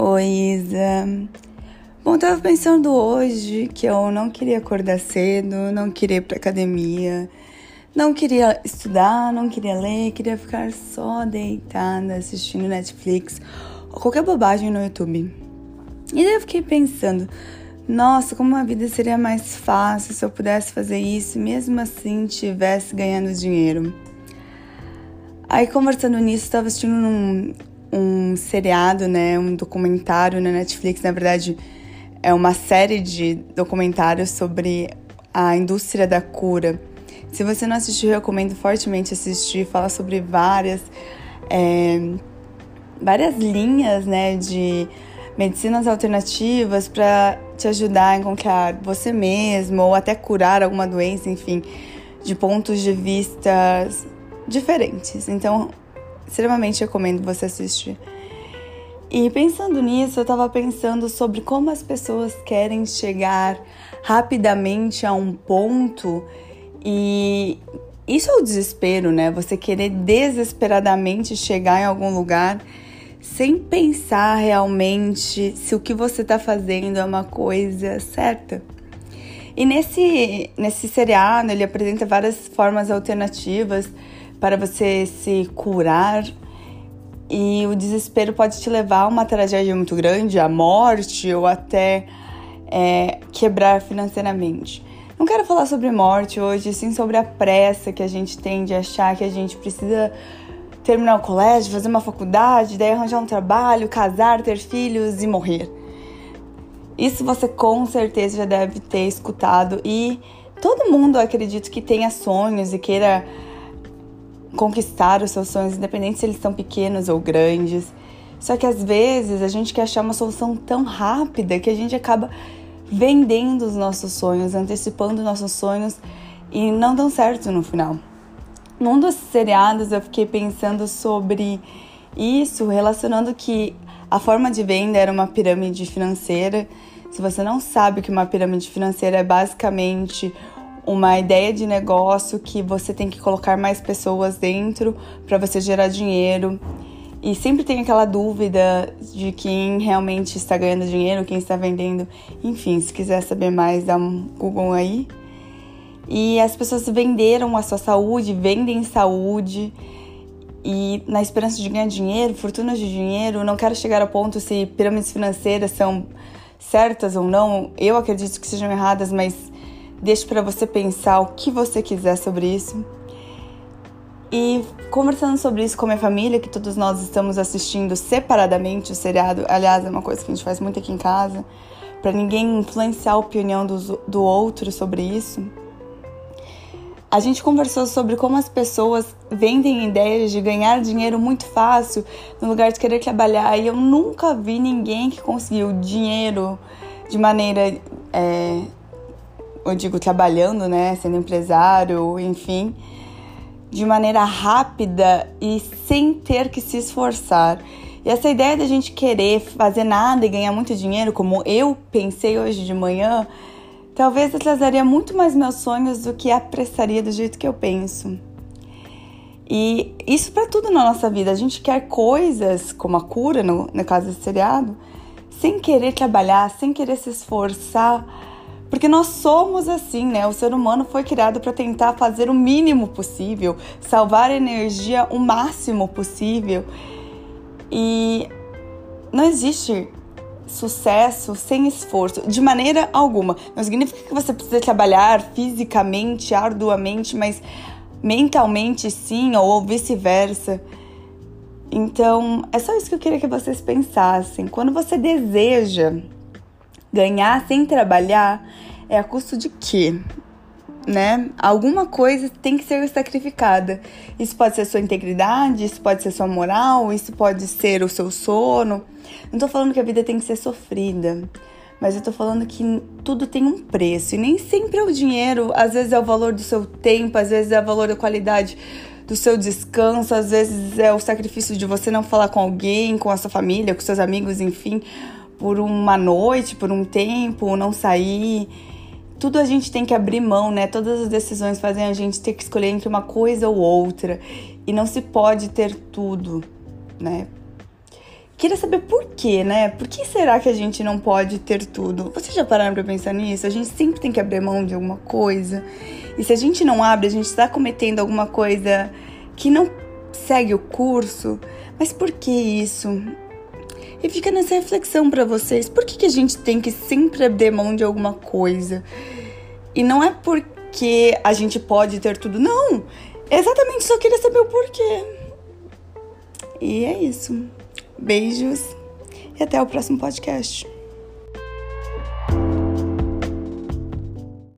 Oi, Isa. Bom, tava pensando hoje que eu não queria acordar cedo, não queria ir pra academia, não queria estudar, não queria ler, queria ficar só deitada assistindo Netflix ou qualquer bobagem no YouTube. E daí eu fiquei pensando, nossa, como a vida seria mais fácil se eu pudesse fazer isso, mesmo assim tivesse ganhando dinheiro. Aí conversando nisso, estava assistindo um, um seriado, né, um documentário na Netflix, na verdade é uma série de documentários sobre a indústria da cura. Se você não assistiu, recomendo fortemente assistir. Fala sobre várias, é, várias linhas né, de medicinas alternativas para te ajudar a encontrar você mesmo ou até curar alguma doença, enfim, de pontos de vista diferentes. Então, extremamente recomendo você assistir. E pensando nisso, eu estava pensando sobre como as pessoas querem chegar rapidamente a um ponto e isso é o desespero, né? Você querer desesperadamente chegar em algum lugar sem pensar realmente se o que você está fazendo é uma coisa certa. E nesse, nesse seriado, ele apresenta várias formas alternativas para você se curar e o desespero pode te levar a uma tragédia muito grande, à morte ou até é, quebrar financeiramente. Não quero falar sobre morte hoje, sim sobre a pressa que a gente tem de achar que a gente precisa terminar o colégio, fazer uma faculdade, daí arranjar um trabalho, casar, ter filhos e morrer. Isso você com certeza já deve ter escutado e todo mundo acredito que tenha sonhos e queira conquistar os seus sonhos, independente se eles são pequenos ou grandes. Só que às vezes a gente quer achar uma solução tão rápida que a gente acaba vendendo os nossos sonhos, antecipando nossos sonhos e não dão certo no final. Num dos seriados eu fiquei pensando sobre isso, relacionando que a forma de venda era uma pirâmide financeira. Se você não sabe que uma pirâmide financeira é basicamente uma ideia de negócio que você tem que colocar mais pessoas dentro para você gerar dinheiro. E sempre tem aquela dúvida de quem realmente está ganhando dinheiro, quem está vendendo. Enfim, se quiser saber mais, dá um Google aí. E as pessoas venderam a sua saúde, vendem saúde. E na esperança de ganhar dinheiro, fortunas de dinheiro, não quero chegar ao ponto se pirâmides financeiras são certas ou não. Eu acredito que sejam erradas, mas Deixo para você pensar o que você quiser sobre isso. E conversando sobre isso com minha família, que todos nós estamos assistindo separadamente o seriado, aliás, é uma coisa que a gente faz muito aqui em casa, para ninguém influenciar a opinião do, do outro sobre isso. A gente conversou sobre como as pessoas vendem ideias de ganhar dinheiro muito fácil no lugar de querer trabalhar. E eu nunca vi ninguém que conseguiu dinheiro de maneira é, eu digo trabalhando, né, sendo empresário, enfim, de maneira rápida e sem ter que se esforçar. E essa ideia da gente querer fazer nada e ganhar muito dinheiro, como eu pensei hoje de manhã, talvez atrasaria muito mais meus sonhos do que apressaria do jeito que eu penso. E isso para tudo na nossa vida. A gente quer coisas, como a cura, no, no caso desse seriado, sem querer trabalhar, sem querer se esforçar porque nós somos assim, né? O ser humano foi criado para tentar fazer o mínimo possível, salvar energia o máximo possível. E não existe sucesso sem esforço, de maneira alguma. Não significa que você precisa trabalhar fisicamente, arduamente, mas mentalmente sim, ou vice-versa. Então, é só isso que eu queria que vocês pensassem. Quando você deseja Ganhar sem trabalhar é a custo de quê? Né? Alguma coisa tem que ser sacrificada. Isso pode ser sua integridade, isso pode ser sua moral, isso pode ser o seu sono. Não tô falando que a vida tem que ser sofrida, mas eu tô falando que tudo tem um preço e nem sempre é o dinheiro, às vezes é o valor do seu tempo, às vezes é o valor da qualidade do seu descanso, às vezes é o sacrifício de você não falar com alguém, com a sua família, com seus amigos, enfim, por uma noite, por um tempo, não sair. Tudo a gente tem que abrir mão, né? Todas as decisões fazem a gente ter que escolher entre uma coisa ou outra. E não se pode ter tudo, né? Queria saber por quê, né? Por que será que a gente não pode ter tudo? Vocês já pararam pra pensar nisso? A gente sempre tem que abrir mão de alguma coisa. E se a gente não abre, a gente está cometendo alguma coisa que não segue o curso. Mas por que isso? E fica nessa reflexão para vocês. Por que, que a gente tem que sempre abrir mão de alguma coisa? E não é porque a gente pode ter tudo, não. Exatamente, só queria saber o porquê. E é isso. Beijos e até o próximo podcast.